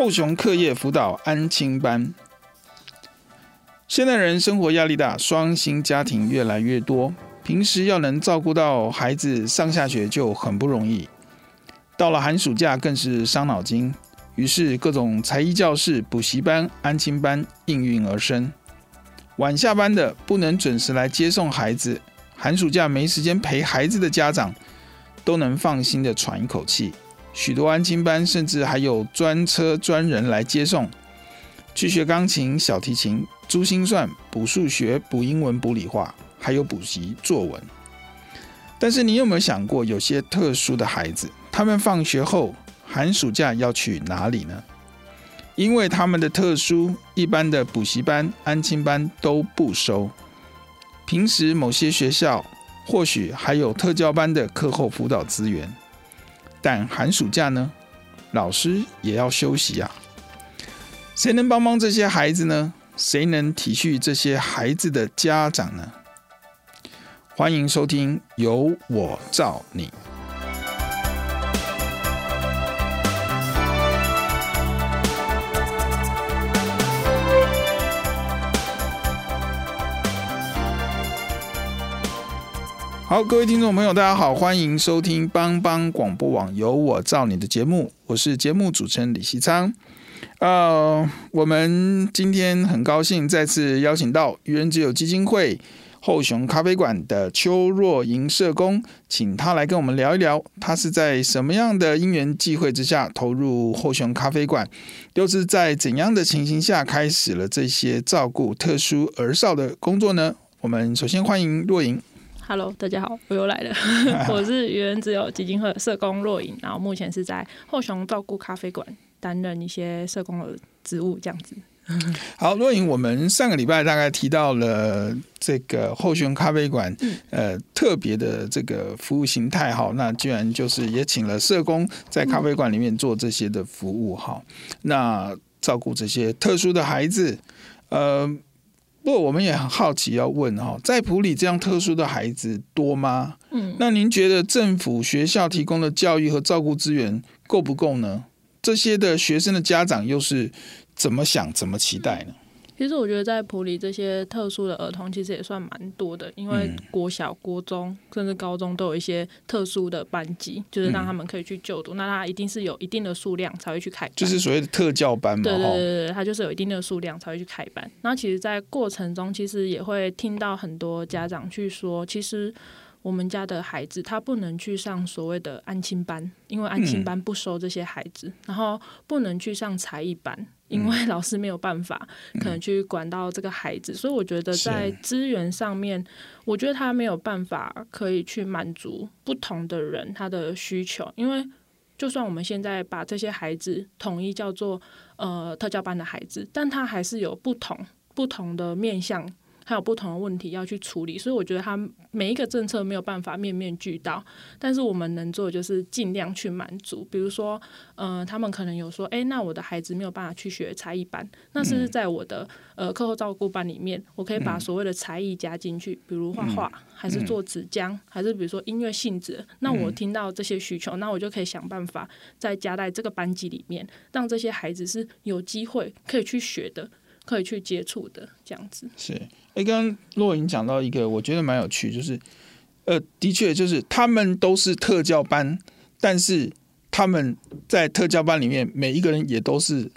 后熊课业辅导安亲班，现代人生活压力大，双薪家庭越来越多，平时要能照顾到孩子上下学就很不容易，到了寒暑假更是伤脑筋。于是各种才艺教室、补习班、安亲班应运而生。晚下班的不能准时来接送孩子，寒暑假没时间陪孩子的家长，都能放心的喘一口气。许多安亲班甚至还有专车专人来接送，去学钢琴、小提琴、珠心算、补数学、补英文、补理化，还有补习作文。但是你有没有想过，有些特殊的孩子，他们放学后寒暑假要去哪里呢？因为他们的特殊，一般的补习班、安亲班都不收。平时某些学校或许还有特教班的课后辅导资源。但寒暑假呢，老师也要休息啊。谁能帮帮这些孩子呢？谁能体恤这些孩子的家长呢？欢迎收听《由我照你》。好，各位听众朋友，大家好，欢迎收听帮帮广播网有我造你的节目，我是节目主持人李西昌。呃，我们今天很高兴再次邀请到愚人之友基金会后熊咖啡馆的邱若莹社工，请他来跟我们聊一聊，他是在什么样的因缘际会之下投入后熊咖啡馆，又是在怎样的情形下开始了这些照顾特殊儿少的工作呢？我们首先欢迎若莹。Hello，大家好，我又来了。我是愚人之友基金会社工若影，然后目前是在后熊照顾咖啡馆担任一些社工的职务，这样子。好，若影，我们上个礼拜大概提到了这个后熊咖啡馆，嗯、呃，特别的这个服务形态，哈，那居然就是也请了社工在咖啡馆里面做这些的服务，哈、嗯，那照顾这些特殊的孩子，呃。不过我们也很好奇，要问哈，在普里这样特殊的孩子多吗？嗯，那您觉得政府学校提供的教育和照顾资源够不够呢？这些的学生的家长又是怎么想、怎么期待呢？其实我觉得在普里这些特殊的儿童其实也算蛮多的，因为国小、国中甚至高中都有一些特殊的班级，就是让他们可以去就读。那他一定是有一定的数量才会去开班，就是所谓的特教班嘛。对对对对，他就是有一定的数量才会去开班。那其实，在过程中其实也会听到很多家长去说，其实。我们家的孩子他不能去上所谓的安亲班，因为安亲班不收这些孩子，嗯、然后不能去上才艺班，因为老师没有办法可能去管到这个孩子，嗯、所以我觉得在资源上面，我觉得他没有办法可以去满足不同的人他的需求，因为就算我们现在把这些孩子统一叫做呃特教班的孩子，但他还是有不同不同的面向。还有不同的问题要去处理，所以我觉得他每一个政策没有办法面面俱到，但是我们能做的就是尽量去满足。比如说，嗯、呃，他们可能有说，哎，那我的孩子没有办法去学才艺班，那是不是在我的呃课后照顾班里面，我可以把所谓的才艺加进去，比如画画，还是做纸浆，还是比如说音乐性质。那我听到这些需求，那我就可以想办法再加在这个班级里面，让这些孩子是有机会可以去学的。可以去接触的这样子是，哎，刚刚洛莹讲到一个，我觉得蛮有趣，就是，呃，的确就是他们都是特教班，但是他们在特教班里面，每一个人也都是。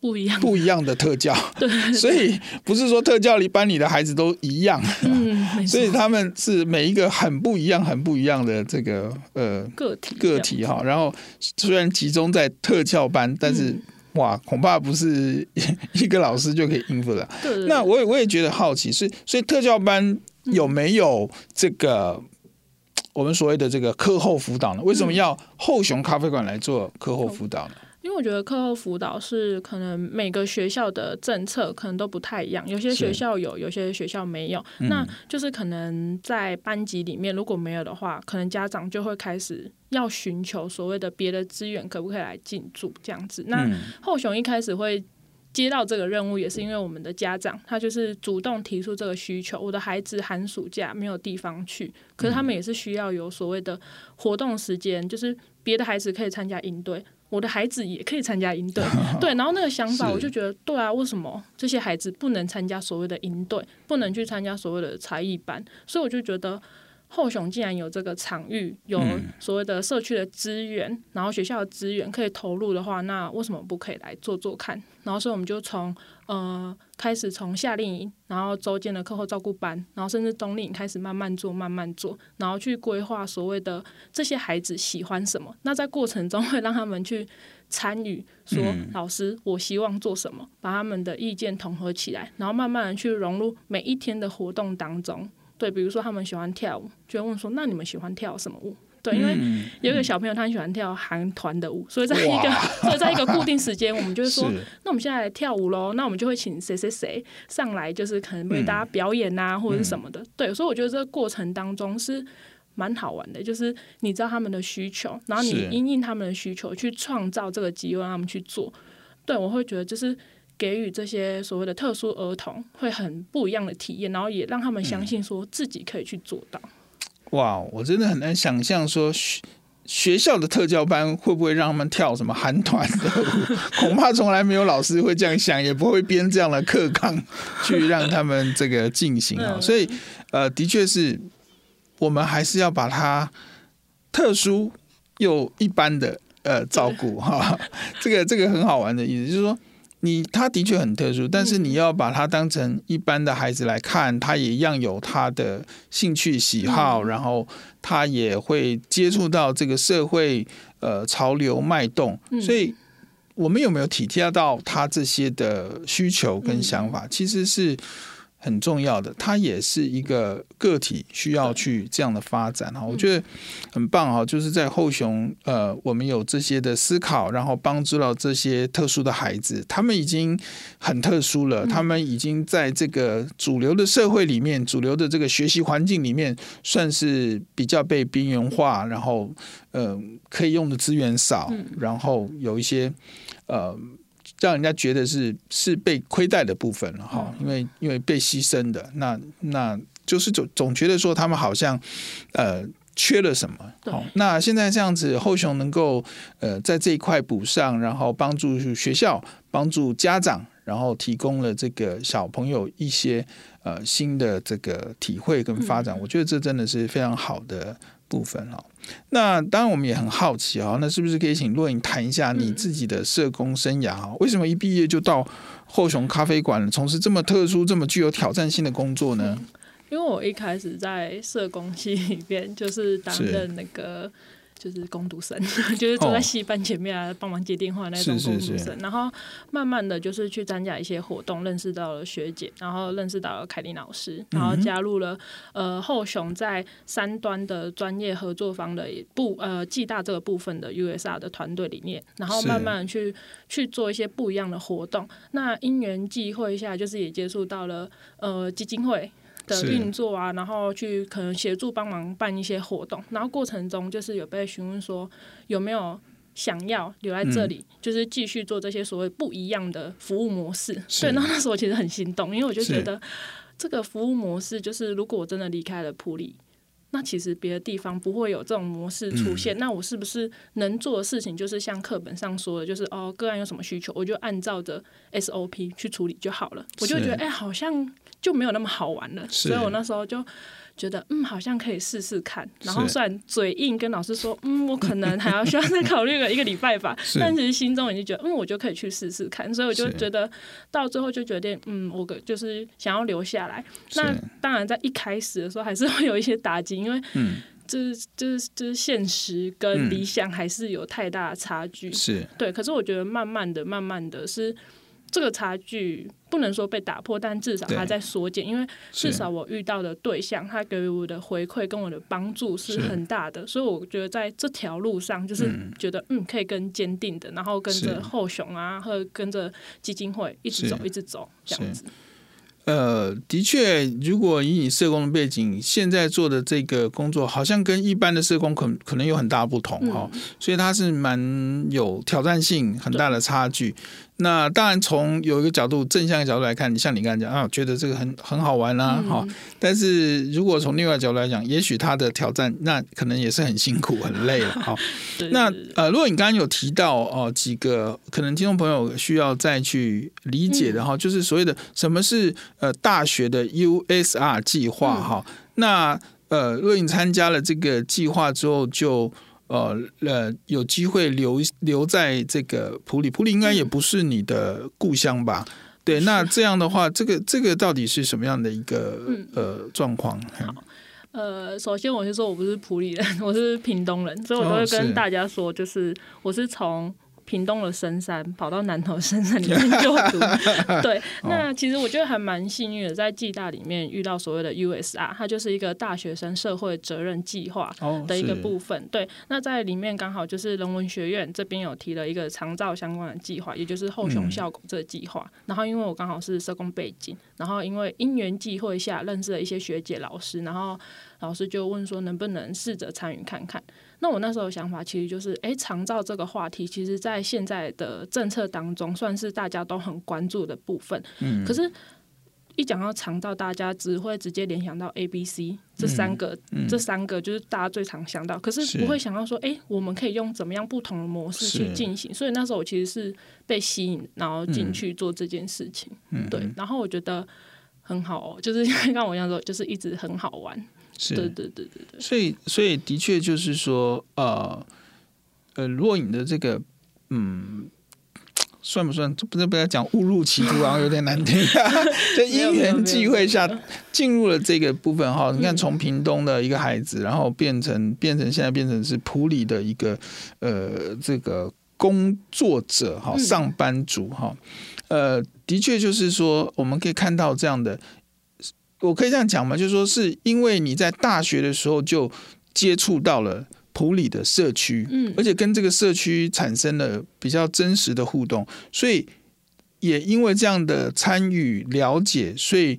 不一样，不一样的特教，对，所以不是说特教里班里的孩子都一样，嗯，所以他们是每一个很不一样、很不一样的这个呃个体个体哈。然后虽然集中在特教班，但是、嗯、哇，恐怕不是一个老师就可以应付的。对，对，那我也我也觉得好奇，所以所以特教班有没有这个、嗯、我们所谓的这个课后辅导呢？为什么要后雄咖啡馆来做课后辅导呢？因为我觉得课后辅导是可能每个学校的政策可能都不太一样，有些学校有，有些学校没有。嗯、那就是可能在班级里面如果没有的话，可能家长就会开始要寻求所谓的别的资源，可不可以来进驻这样子。那后雄一开始会接到这个任务，也是因为我们的家长他就是主动提出这个需求。我的孩子寒暑假没有地方去，可是他们也是需要有所谓的活动时间，就是别的孩子可以参加营队。我的孩子也可以参加营队，对，然后那个想法我就觉得，对啊，为什么这些孩子不能参加所谓的营队，不能去参加所谓的才艺班？所以我就觉得。后雄竟然有这个场域，有所谓的社区的资源，嗯，然后学校的资源可以投入的话，那为什么不可以来做做看？然后所以我们就从呃开始从夏令营，然后周间的课后照顾班，然后甚至冬令营开始慢慢做，慢慢做，然后去规划所谓的这些孩子喜欢什么。那在过程中会让他们去参与，说老师我希望做什么，把他们的意见统合起来，然后慢慢的去融入每一天的活动当中。对，比如说他们喜欢跳舞，就会问说：“那你们喜欢跳什么舞？”对，因为有一个小朋友他很喜欢跳韩团的舞，所以在一个 所以在一个固定时间，我们就是说：“那我们现在来跳舞喽。”那我们就会请谁谁谁上来，就是可能为大家表演啊，或者是什么的。对，所以我觉得这个过程当中是蛮好玩的，就是你知道他们的需求，然后你因应他们的需求去创造这个机会让他们去做。对，我会觉得就是。给予这些所谓的特殊儿童会很不一样的体验，然后也让他们相信说自己可以去做到。哇，我真的很难想象说学学校的特教班会不会让他们跳什么韩团的舞，恐怕从来没有老师会这样想，也不会编这样的课纲去让他们这个进行啊。所以，呃，的确是我们还是要把它特殊又一般的呃照顾哈。这个这个很好玩的意思就是说。你他的确很特殊，但是你要把他当成一般的孩子来看，他也一样有他的兴趣喜好，然后他也会接触到这个社会呃潮流脉动，所以我们有没有体贴到他这些的需求跟想法，其实是。很重要的，它也是一个个体需要去这样的发展哈，我觉得很棒哈，就是在后雄呃，我们有这些的思考，然后帮助到这些特殊的孩子，他们已经很特殊了，他们已经在这个主流的社会里面，主流的这个学习环境里面，算是比较被边缘化，然后呃，可以用的资源少，然后有一些呃。让人家觉得是是被亏待的部分了哈，因为因为被牺牲的，那那就是总总觉得说他们好像呃缺了什么。好，那现在这样子，后雄能够呃在这一块补上，然后帮助学校、帮助家长，然后提供了这个小朋友一些呃新的这个体会跟发展，我觉得这真的是非常好的。部分哈，那当然我们也很好奇啊，那是不是可以请若颖谈一下你自己的社工生涯啊？为什么一毕业就到后熊咖啡馆从事这么特殊、这么具有挑战性的工作呢？因为我一开始在社工系里边就是担任那个。就是工读生，就是坐在戏班前面啊，帮忙接电话那种工读生。然后慢慢的就是去参加一些活动，认识到了学姐，然后认识到了凯琳老师，然后加入了呃后雄在三端的专业合作方的部呃暨大这个部分的 USR 的团队里面，然后慢慢的去去做一些不一样的活动。那因缘际会下，就是也接触到了呃基金会。的运作啊，然后去可能协助帮忙办一些活动，然后过程中就是有被询问说有没有想要留在这里，嗯、就是继续做这些所谓不一样的服务模式。对，那那时候我其实很心动，因为我就觉得这个服务模式就是如果我真的离开了普里，那其实别的地方不会有这种模式出现。嗯、那我是不是能做的事情就是像课本上说的，就是哦个案有什么需求，我就按照着 SOP 去处理就好了。我就觉得哎，好像。就没有那么好玩了，所以我那时候就觉得嗯，好像可以试试看。然后虽然嘴硬跟老师说，嗯，我可能还要需要再考虑个一个礼拜吧，但其实心中已经觉得，嗯，我就可以去试试看。所以我就觉得到最后就决定，嗯，我就是想要留下来。那当然在一开始的时候还是会有一些打击，因为嗯。就是就是就是现实跟理想还是有太大的差距，嗯、是对。可是我觉得慢慢的、慢慢的是这个差距不能说被打破，但至少它在缩减。因为至少我遇到的对象，他给予我的回馈跟我的帮助是很大的，所以我觉得在这条路上，就是觉得嗯，嗯可以更坚定的，然后跟着后雄啊，或者跟着基金会一直走，一直走这样子。呃，的确，如果以你社工的背景，现在做的这个工作，好像跟一般的社工可可能有很大不同哈、嗯，所以它是蛮有挑战性，很大的差距。那当然，从有一个角度正向的角度来看，你像你刚才讲啊，觉得这个很很好玩啊，哈、嗯。但是如果从另外角度来讲，也许他的挑战那可能也是很辛苦、很累了，哈。那呃，如果你刚刚有提到哦、呃、几个可能听众朋友需要再去理解的哈、嗯，就是所谓的什么是呃大学的 USR 计划哈、嗯。那呃，若你参加了这个计划之后就。呃呃，有机会留留在这个普里，普里应该也不是你的故乡吧？嗯、对，那这样的话，这个这个到底是什么样的一个、嗯、呃状况？好，呃，首先我是说我不是普里人，我是屏东人，所以我都会跟大家说，就是我是从。屏东的深山，跑到南投深山里面就读。对，那其实我觉得还蛮幸运的，在暨大里面遇到所谓的 USR，它就是一个大学生社会责任计划的一个部分。对，那在里面刚好就是人文学院这边有提了一个长照相关的计划，也就是后雄校狗这个计划。然后因为我刚好是社工背景，然后因为因缘际会下认识了一些学姐老师，然后老师就问说能不能试着参与看看。那我那时候的想法其实就是，哎、欸，长照这个话题，其实在现在的政策当中，算是大家都很关注的部分。嗯。可是，一讲到长照，大家只会直接联想到 A、B、C 这三个，嗯，这三个就是大家最常想到。可是不会想到说，哎、欸，我们可以用怎么样不同的模式去进行。所以那时候我其实是被吸引，然后进去做这件事情。嗯。对。然后我觉得很好，哦就是 像我一样说，就是一直很好玩。是，对对对对对，所以所以的确就是说，呃呃，若隐的这个，嗯，算不算？不是不要讲误入歧途，然后有点难听。在因缘际会下进入了这个部分哈，你看从屏东的一个孩子，然后变成变成现在变成是普里的一个呃这个工作者哈，上班族哈，呃，的确就是说我们可以看到这样的。我可以这样讲吗？就是说，是因为你在大学的时候就接触到了普里的社区，嗯，而且跟这个社区产生了比较真实的互动，所以也因为这样的参与了解，所以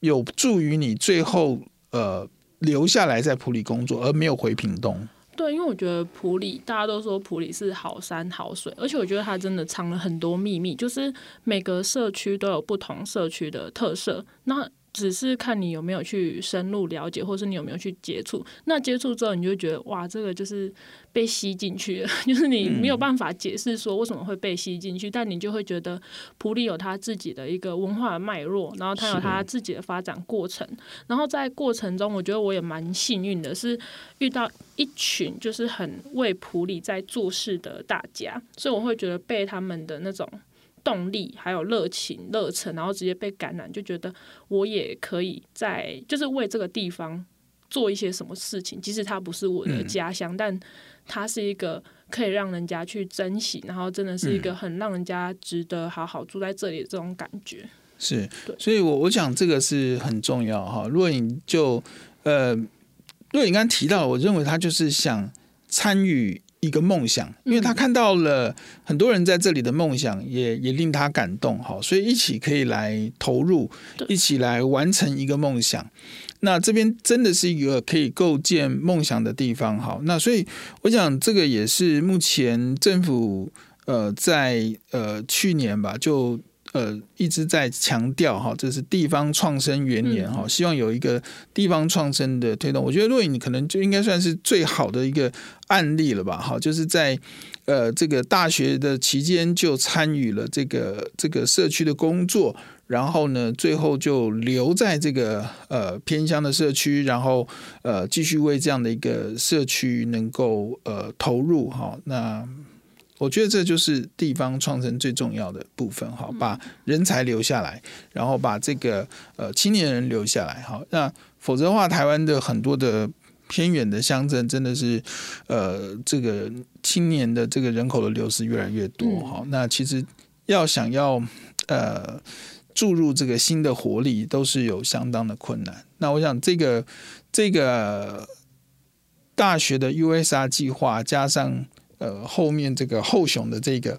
有助于你最后呃留下来在普里工作，而没有回屏东。对，因为我觉得普里大家都说普里是好山好水，而且我觉得它真的藏了很多秘密，就是每个社区都有不同社区的特色。那只是看你有没有去深入了解，或是你有没有去接触。那接触之后，你就觉得哇，这个就是被吸进去了，就是你没有办法解释说为什么会被吸进去，但你就会觉得普里有他自己的一个文化的脉络，然后他有他自己的发展过程。然后在过程中，我觉得我也蛮幸运的，是遇到一群就是很为普里在做事的大家，所以我会觉得被他们的那种。动力还有热情、热忱，然后直接被感染，就觉得我也可以在，就是为这个地方做一些什么事情。即使它不是我的家乡，嗯，但它是一个可以让人家去珍惜，然后真的是一个很让人家值得好好住在这里的这种感觉。是，所以我我想这个是很重要哈。若隐就呃，若隐刚刚提到，我认为他就是想参与。一个梦想，因为他看到了很多人在这里的梦想也，也也令他感动，好，所以一起可以来投入，一起来完成一个梦想。那这边真的是一个可以构建梦想的地方，好，那所以我想这个也是目前政府呃在呃去年吧就呃一直在强调哈，这是地方创生元年哈，希望有一个地方创生的推动。我觉得若颖可能就应该算是最好的一个案例了吧？哈，就是在呃这个大学的期间就参与了这个这个社区的工作。然后呢，最后就留在这个呃偏乡的社区，然后呃继续为这样的一个社区能够呃投入哈。那我觉得这就是地方创生最重要的部分哈，把人才留下来，然后把这个呃青年人留下来好。那否则的话，台湾的很多的偏远的乡镇真的是呃这个青年的这个人口的流失越来越多哈。那其实要想要呃。注入这个新的活力都是有相当的困难。那我想，这个这个大学的 USR 计划加上呃后面这个后雄的这个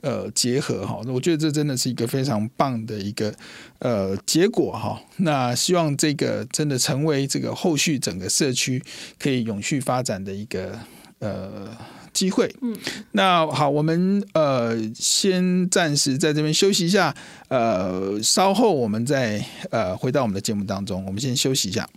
呃结合哈，我觉得这真的是一个非常棒的一个呃结果哈。那希望这个真的成为这个后续整个社区可以永续发展的一个呃。机会，嗯，那好，我们呃先暂时在这边休息一下，呃，稍后我们再呃回到我们的节目当中，我们先休息一下。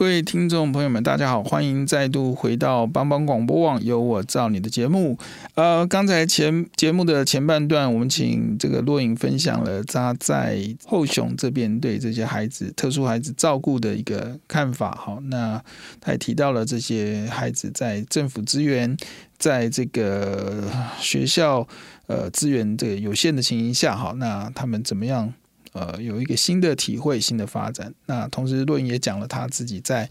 各位听众朋友们，大家好，欢迎再度回到帮帮广播网，由我照你的节目。呃，刚才前节目的前半段，我们请这个若影分享了他在后雄这边对这些孩子、特殊孩子照顾的一个看法。好，那他也提到了这些孩子在政府资源，在这个学校呃资源这个有限的情形下，好，那他们怎么样？呃，有一个新的体会，新的发展。那同时，若颖也讲了他自己在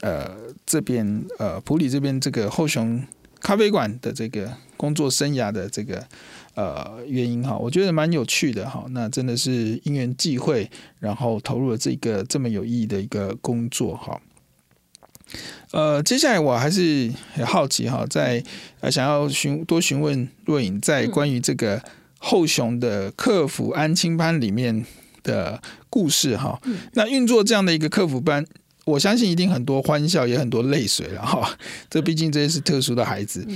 呃这边呃普里这边这个后雄咖啡馆的这个工作生涯的这个呃原因哈，我觉得蛮有趣的哈。那真的是因缘际会，然后投入了这个这么有意义的一个工作哈。呃，接下来我还是很好奇哈，在呃想要询多询问若影在关于这个。后雄的客服安亲班里面的故事哈，那运作这样的一个客服班，我相信一定很多欢笑，也很多泪水了哈。这毕竟这些是特殊的孩子，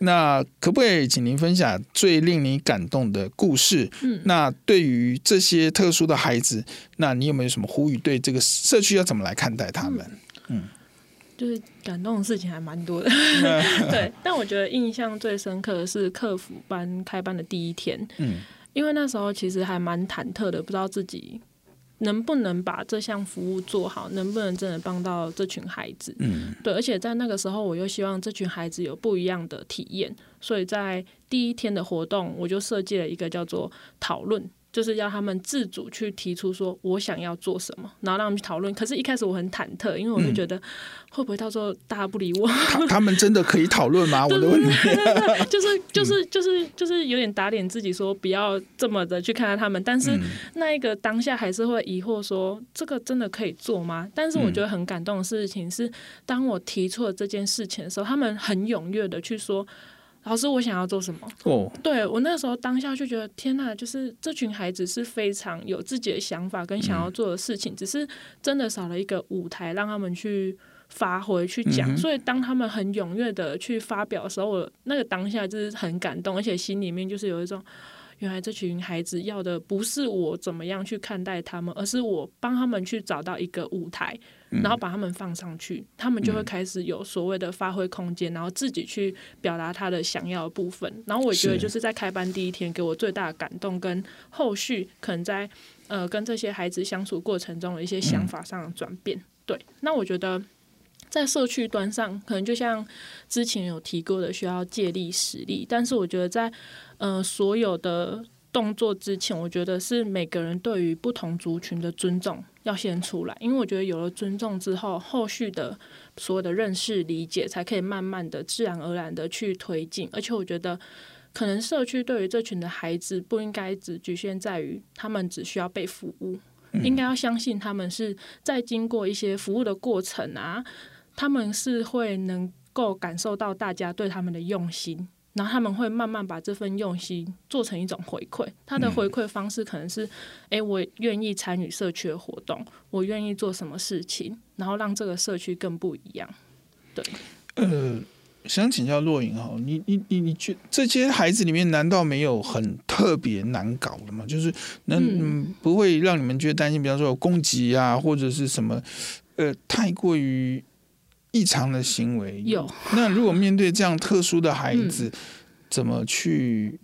那可不可以请您分享最令你感动的故事？那对于这些特殊的孩子，那你有没有什么呼吁？对这个社区要怎么来看待他们？嗯。就是感动的事情还蛮多的，对。但我觉得印象最深刻的是客服班开班的第一天，嗯，因为那时候其实还蛮忐忑的，不知道自己能不能把这项服务做好，能不能真的帮到这群孩子，嗯，对。而且在那个时候，我又希望这群孩子有不一样的体验，所以在第一天的活动，我就设计了一个叫做讨论。就是要他们自主去提出说，我想要做什么，然后让他们去讨论。可是，一开始我很忐忑，因为我就觉得会不会到时候大家不理我？他，他们真的可以讨论吗？我的问题，就是就是就是就是有点打脸自己，说不要这么的去看待他们。但是那一个当下还是会疑惑，说这个真的可以做吗？但是我觉得很感动的事情是，当我提出了这件事情的时候，他们很踊跃的去说。老师，我想要做什么？哦、oh.，对我那时候当下就觉得天呐，就是这群孩子是非常有自己的想法跟想要做的事情，嗯、只是真的少了一个舞台让他们去发挥去讲、嗯。所以当他们很踊跃的去发表的时候，我那个当下就是很感动，而且心里面就是有一种，原来这群孩子要的不是我怎么样去看待他们，而是我帮他们去找到一个舞台。然后把他们放上去，他们就会开始有所谓的发挥空间，然后自己去表达他的想要的部分。然后我觉得就是在开班第一天给我最大的感动，跟后续可能在呃跟这些孩子相处过程中的一些想法上的转变。对，那我觉得在社区端上，可能就像之前有提过的，需要借力使力，但是我觉得在呃所有的。动作之前，我觉得是每个人对于不同族群的尊重要先出来，因为我觉得有了尊重之后，后续的所有的认识、理解才可以慢慢的、自然而然的去推进。而且我觉得，可能社区对于这群的孩子不应该只局限在于他们只需要被服务，嗯、应该要相信他们是在经过一些服务的过程啊，他们是会能够感受到大家对他们的用心。然后他们会慢慢把这份用心做成一种回馈，他的回馈方式可能是：哎、嗯，我愿意参与社区的活动，我愿意做什么事情，然后让这个社区更不一样。对，呃，想请教若影哈，你你你你觉这些孩子里面难道没有很特别难搞的吗？就是能、嗯、不会让你们觉得担心，比方说有攻击啊，或者是什么呃，太过于。异常的行为有。那如果面对这样特殊的孩子，嗯、怎么去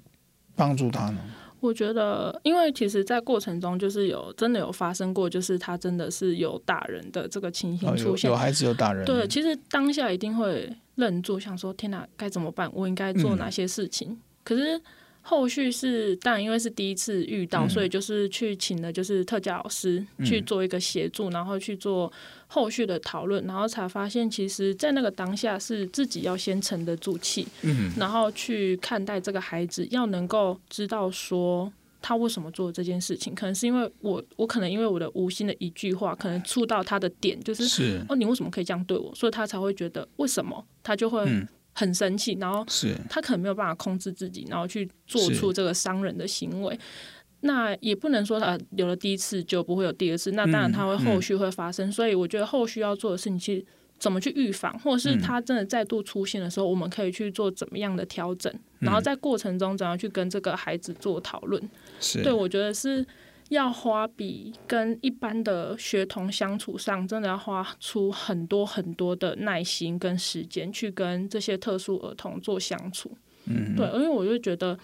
帮助他呢？我觉得，因为其实，在过程中就是有真的有发生过，就是他真的是有打人的这个情形出现，哦、有，有孩子有打人。对，其实当下一定会愣住，想说：“天哪，该怎么办？我应该做哪些事情？”嗯、可是。后续是，当然因为是第一次遇到，嗯、所以就是去请了就是特教老师去做一个协助，嗯、然后去做后续的讨论，然后才发现，其实，在那个当下是自己要先沉得住气，嗯，然后去看待这个孩子，要能够知道说他为什么做这件事情，可能是因为我，我可能因为我的无心的一句话，可能触到他的点，就是，是哦，你为什么可以这样对我？所以他才会觉得为什么，他就会。嗯很生气，然后他可能没有办法控制自己，然后去做出这个伤人的行为。那也不能说他有了第一次就不会有第二次，那当然他会后续会发生。嗯嗯、所以我觉得后续要做的事情，其实怎么去预防，或者是他真的再度出现的时候，我们可以去做怎么样的调整，然后在过程中怎样去跟这个孩子做讨论。是对，我觉得是。要花比跟一般的学童相处上，真的要花出很多很多的耐心跟时间去跟这些特殊儿童做相处。嗯，对，因为我就觉得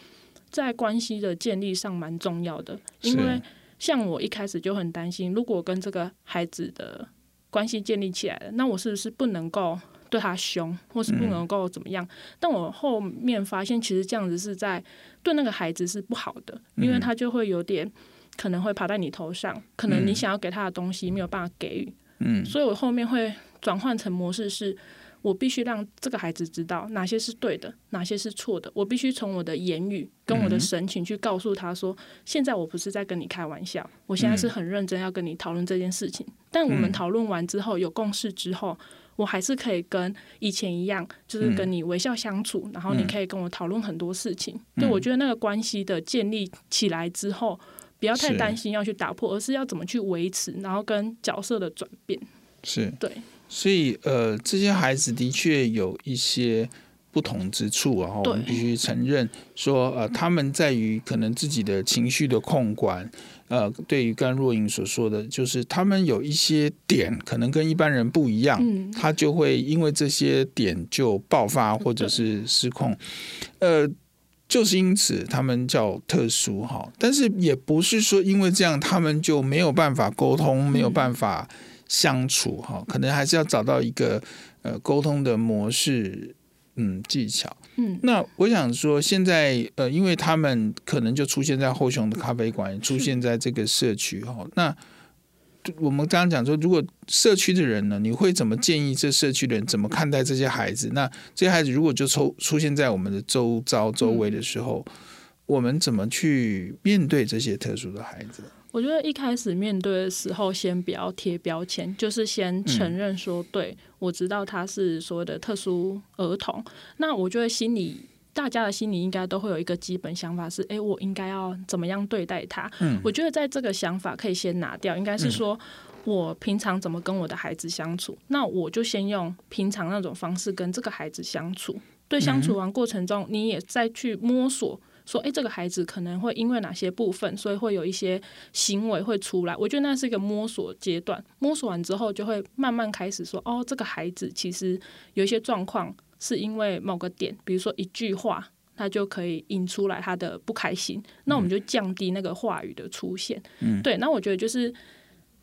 在关系的建立上蛮重要的。因为像我一开始就很担心，如果跟这个孩子的关系建立起来了，那我是不是不能够对他凶，或是不能够怎么样？但我后面发现，其实这样子是在对那个孩子是不好的，因为他就会有点。可能会爬在你头上，可能你想要给他的东西没有办法给予，嗯，所以我后面会转换成模式是，我必须让这个孩子知道哪些是对的，哪些是错的，我必须从我的言语跟我的神情去告诉他说，现在我不是在跟你开玩笑，我现在是很认真要跟你讨论这件事情。但我们讨论完之后有共识之后，我还是可以跟以前一样，就是跟你微笑相处，然后你可以跟我讨论很多事情。对，我觉得那个关系的建立起来之后。不要太担心要去打破，是而是要怎么去维持，然后跟角色的转变。是。对，所以呃，这些孩子的确有一些不同之处，然后我们必须承认说，呃，他们在于可能自己的情绪的控管，呃，对于甘若颖所说的，就是他们有一些点可能跟一般人不一样，嗯，他就会因为这些点就爆发或者是失控，呃。就是因此，他们叫特殊哈，但是也不是说因为这样，他们就没有办法沟通，没有办法相处哈，可能还是要找到一个呃沟通的模式，嗯，技巧。嗯，那我想说，现在呃，因为他们可能就出现在后雄的咖啡馆，出现在这个社区哈，那。我们刚刚讲说，如果社区的人呢，你会怎么建议这社区的人怎么看待这些孩子？那这些孩子如果就出出现在我们的周遭周围的时候，我们怎么去面对这些特殊的孩子？我觉得一开始面对的时候，先不要贴标签，就是先承认说，对，我知道他是所谓的特殊儿童。那我觉得心里。大家的心里应该都会有一个基本想法是：哎，我应该要怎么样对待他？嗯，我觉得在这个想法可以先拿掉，应该是说我平常怎么跟我的孩子相处，那我就先用平常那种方式跟这个孩子相处。对，相处完过程中，你也再去摸索说，哎，这个孩子可能会因为哪些部分，所以会有一些行为会出来。我觉得那是一个摸索阶段，摸索完之后，就会慢慢开始说，哦，这个孩子其实有一些状况是因为某个点，比如说一句话，他就可以引出来他的不开心，那我们就降低那个话语的出现。嗯，对，那我觉得就是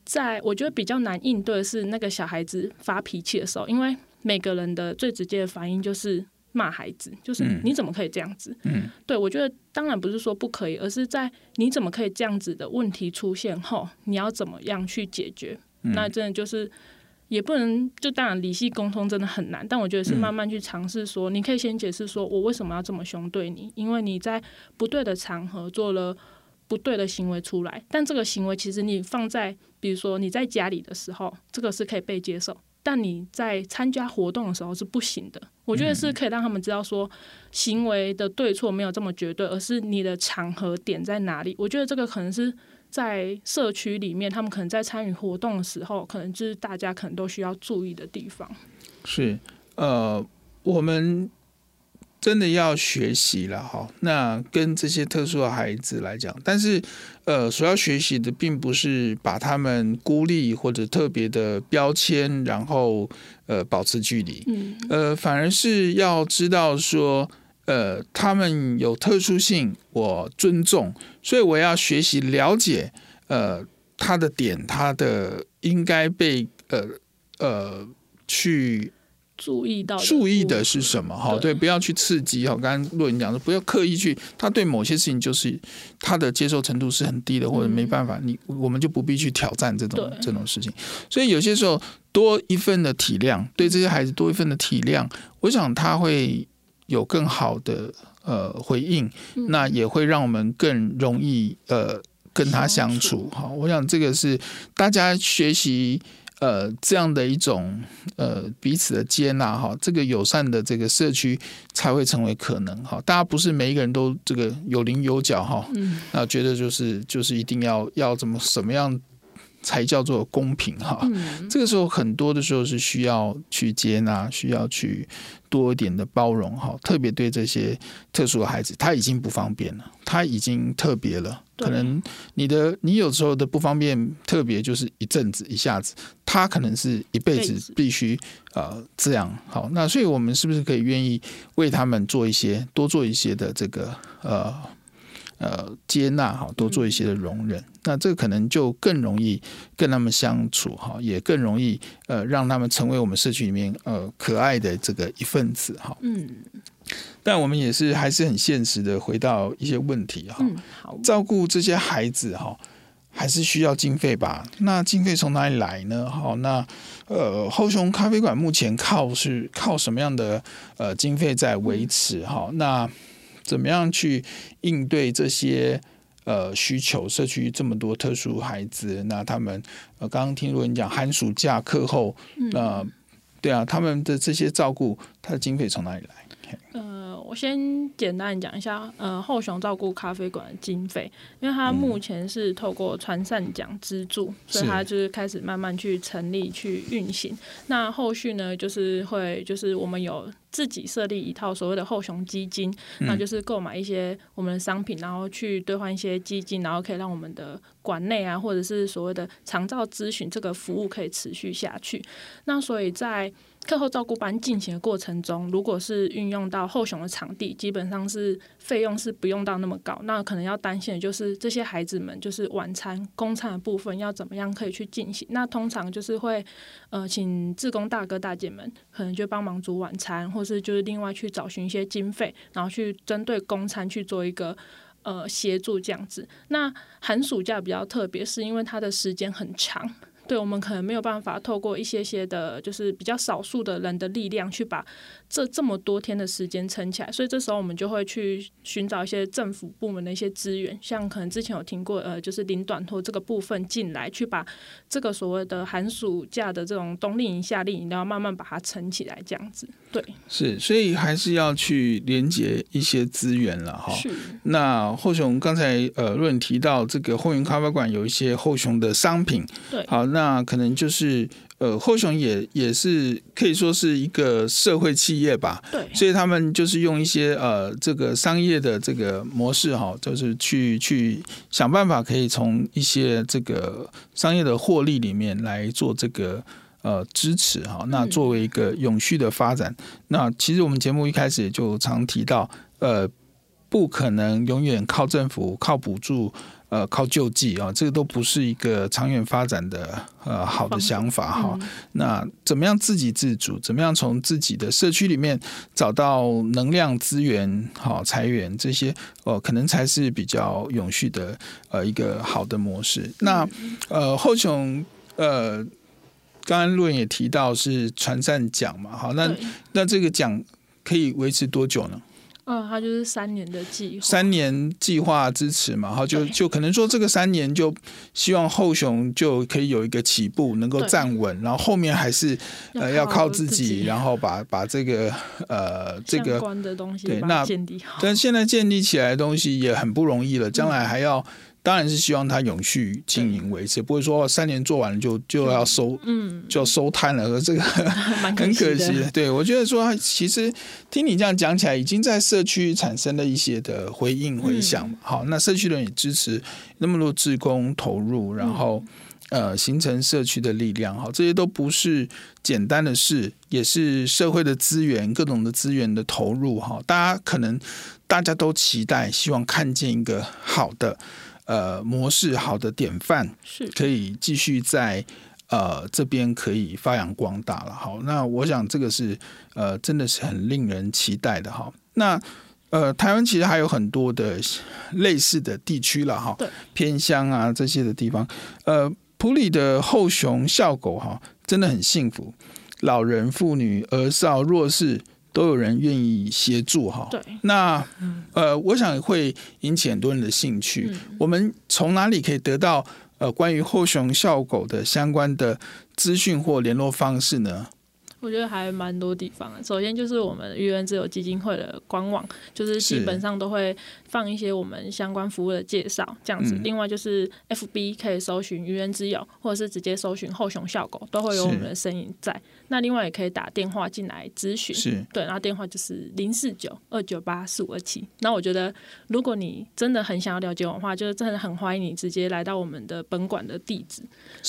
在我觉得比较难应对的是那个小孩子发脾气的时候，因为每个人的最直接的反应就是。骂孩子，就是你怎么可以这样子？嗯，对，我觉得当然不是说不可以，而是在你怎么可以这样子的问题出现后，你要怎么样去解决？嗯、那真的就是也不能就当然理性沟通真的很难，但我觉得是慢慢去尝试说，你可以先解释说我为什么要这么凶对你，因为你在不对的场合做了不对的行为出来，但这个行为其实你放在比如说你在家里的时候，这个是可以被接受。但你在参加活动的时候是不行的，我觉得是可以让他们知道说，行为的对错没有这么绝对，而是你的场合点在哪里。我觉得这个可能是在社区里面，他们可能在参与活动的时候，可能就是大家可能都需要注意的地方。是，呃，我们。真的要学习了哈，那跟这些特殊的孩子来讲，但是呃，所要学习的并不是把他们孤立或者特别的标签，然后呃保持距离，嗯，呃，反而是要知道说，呃，他们有特殊性，我尊重，所以我要学习了解，呃，他的点，他的应该被呃呃去。注意到注意的是什么？哈，对，不要去刺激。哈，刚刚若云讲的，不要刻意去。他对某些事情就是他的接受程度是很低的，或者没办法，你我们就不必去挑战这种这种事情。所以有些时候多一份的体谅，对这些孩子多一份的体谅，我想他会有更好的呃回应，那也会让我们更容易呃跟他相处。哈，我想这个是大家学习。呃，这样的一种呃彼此的接纳哈，这个友善的这个社区才会成为可能哈。大家不是每一个人都这个有棱有角哈，嗯，那觉得就是就是一定要要怎么什么样才叫做公平哈。嗯，这个时候很多的时候是需要去接纳，需要去多一点的包容哈。特别对这些特殊的孩子，他已经不方便了，他已经特别了。可能你的你有时候的不方便，特别就是一阵子一下子，他可能是一辈子必须呃这样好。那所以我们是不是可以愿意为他们做一些多做一些的这个呃呃接纳哈，多做一些的容忍？那这个可能就更容易跟他们相处哈，也更容易呃让他们成为我们社区里面呃可爱的这个一份子哈。嗯。但我们也是还是很现实的，回到一些问题哈。照顾这些孩子哈，还是需要经费吧？那经费从哪里来呢？好，那呃，后熊咖啡馆目前靠是靠什么样的呃经费在维持？哈，那怎么样去应对这些呃需求？社区这么多特殊孩子，那他们呃，刚刚听如你讲寒暑假课后，那对啊，他们的这些照顾，他的经费从哪里来？呃，我先简单讲一下，呃，后熊照顾咖啡馆的经费，因为它目前是透过传善奖资助，所以它就是开始慢慢去成立、去运行。那后续呢，就是会就是我们有自己设立一套所谓的后熊基金，那就是购买一些我们的商品，然后去兑换一些基金，然后可以让我们的馆内啊，或者是所谓的长照咨询这个服务可以持续下去。那所以在课后照顾班进行的过程中，如果是运用到后熊的场地，基本上是费用是不用到那么高。那可能要担心的就是这些孩子们，就是晚餐、公餐的部分要怎么样可以去进行。那通常就是会呃请志工大哥大姐们可能就帮忙煮晚餐，或是就是另外去找寻一些经费，然后去针对公餐去做一个呃协助这样子。那寒暑假比较特别，是因为它的时间很长。对，我们可能没有办法透过一些些的，就是比较少数的人的力量去把这这么多天的时间撑起来，所以这时候我们就会去寻找一些政府部门的一些资源，像可能之前有听过，呃，就是领短托这个部分进来，去把这个所谓的寒暑假的这种冬令营、夏令营，然后慢慢把它撑起来，这样子。对，是，所以还是要去连接一些资源了哈。是。那后雄刚才呃，论提到这个后园咖啡馆有一些后雄的商品，对，好，那可能就是呃，后雄也也是可以说是一个社会企业吧，对，所以他们就是用一些呃这个商业的这个模式哈，就是去去想办法可以从一些这个商业的获利里面来做这个呃支持哈。那作为一个永续的发展，那其实我们节目一开始也就常提到，呃，不可能永远靠政府靠补助。呃，靠救济啊，这个都不是一个长远发展的呃好的想法哈。嗯、那怎么样自给自足？怎么样从自己的社区里面找到能量资源、好财源这些哦、呃，可能才是比较永续的呃一个好的模式。那呃后雄呃，刚刚若颖也提到是传善奖嘛，好，那那这个奖可以维持多久呢？嗯，他就是三年的计划，三年计划支持嘛，哈，就就可能说这个三年就希望后雄就可以有一个起步，能够站稳，然后后面还是呃要靠自己，然后把把这个呃这个相关的东西对那建立好，但现在建立起来的东西也很不容易了，将来还要。当然是希望它永续经营维持，不会说三年做完了就就要收，嗯，就要收摊了。这个 很可惜的。对，我觉得说，其实听你这样讲起来，已经在社区产生了一些的回应回响。好，那社区人也支持那么多志工投入，然后呃，形成社区的力量。好，这些都不是简单的事，也是社会的资源，各种的资源的投入。哈，大家可能大家都期待，希望看见一个好的。呃，模式好的典范是可以继续在呃这边可以发扬光大了。好，那我想这个是呃真的是很令人期待的哈。那呃，台湾其实还有很多的类似的地区了哈，偏乡啊这些的地方，呃，普里的后熊笑狗哈，真的很幸福，老人、妇女、儿少、弱势。都有人愿意协助哈，对，那呃，我想会引起很多人的兴趣。嗯、我们从哪里可以得到呃关于后熊笑狗的相关的资讯或联络方式呢？我觉得还蛮多地方。首先就是我们愚人自由基金会的官网，就是基本上都会放一些我们相关服务的介绍，这样子。嗯、另外就是 FB 可以搜寻愚人之友，或者是直接搜寻后熊笑狗，都会有我们的身影在。那另外也可以打电话进来咨询，是对，然后电话就是零四九二九八四五二七。那我觉得，如果你真的很想要了解我的话，就是真的很欢迎你直接来到我们的本馆的地址，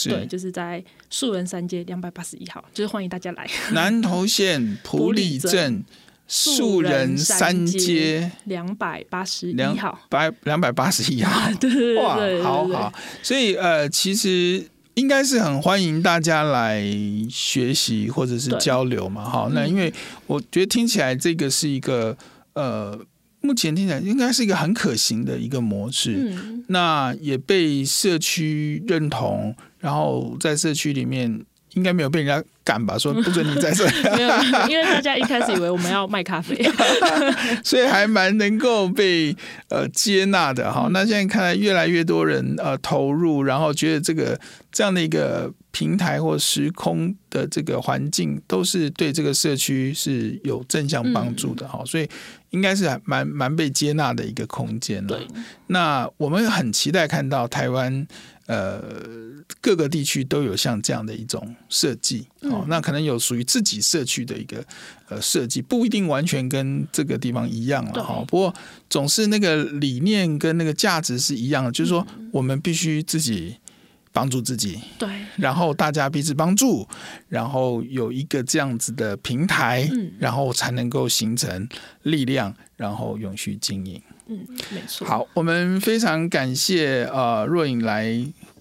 对，就是在树人三街两百八十一号，就是欢迎大家来。南投县埔里镇树人三街两百八十一号，百两百八十一号，对对对，对，对，哇，好好，所以呃，其实。应该是很欢迎大家来学习或者是交流嘛，哈。那因为我觉得听起来这个是一个呃，目前听起来应该是一个很可行的一个模式。嗯，那也被社区认同，然后在社区里面应该没有被人家。敢吧，说不准你在这 里。没有，因为大家一开始以为我们要卖咖啡，所以还蛮能够被呃接纳的哈。那现在看来越来越多人呃投入，然后觉得这个这样的一个平台或时空的这个环境，都是对这个社区是有正向帮助的哈。所以应该是蛮蛮被接纳的一个空间了。那我们很期待看到台湾。呃，各个地区都有像这样的一种设计，哦，那可能有属于自己社区的一个呃设计，不一定完全跟这个地方一样了哈。不过总是那个理念跟那个价值是一样的，就是说我们必须自己帮助自己，对，然后大家彼此帮助，然后有一个这样子的平台，然后才能够形成力量，然后永续经营。嗯，没错。好，我们非常感谢呃若颖来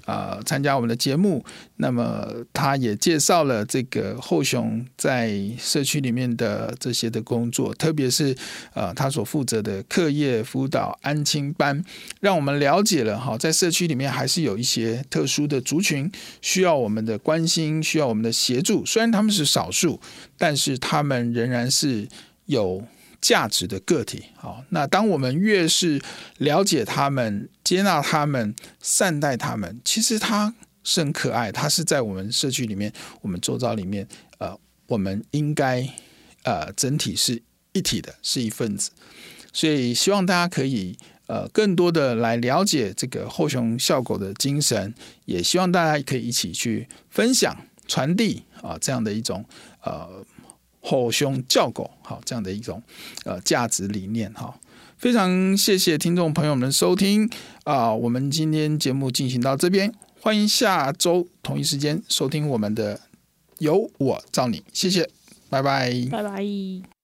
呃参加我们的节目。那么，他也介绍了这个后雄在社区里面的这些的工作，特别是呃他所负责的课业辅导安亲班，让我们了解了哈，在社区里面还是有一些特殊的族群需要我们的关心，需要我们的协助。虽然他们是少数，但是他们仍然是有。价值的个体，好，那当我们越是了解他们、接纳他们、善待他们，其实他是很可爱，他是在我们社区里面、我们周遭里面，呃，我们应该呃整体是一体的，是一份子。所以希望大家可以呃更多的来了解这个后熊笑狗的精神，也希望大家可以一起去分享传递啊这样的一种呃吼凶叫狗好这样的一种呃价值理念哈。非常谢谢听众朋友们收听啊，我们今天节目进行到这边，欢迎下周同一时间收听我们的由我照你，谢谢，拜拜，拜拜。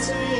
满温暖袂畏寒。爱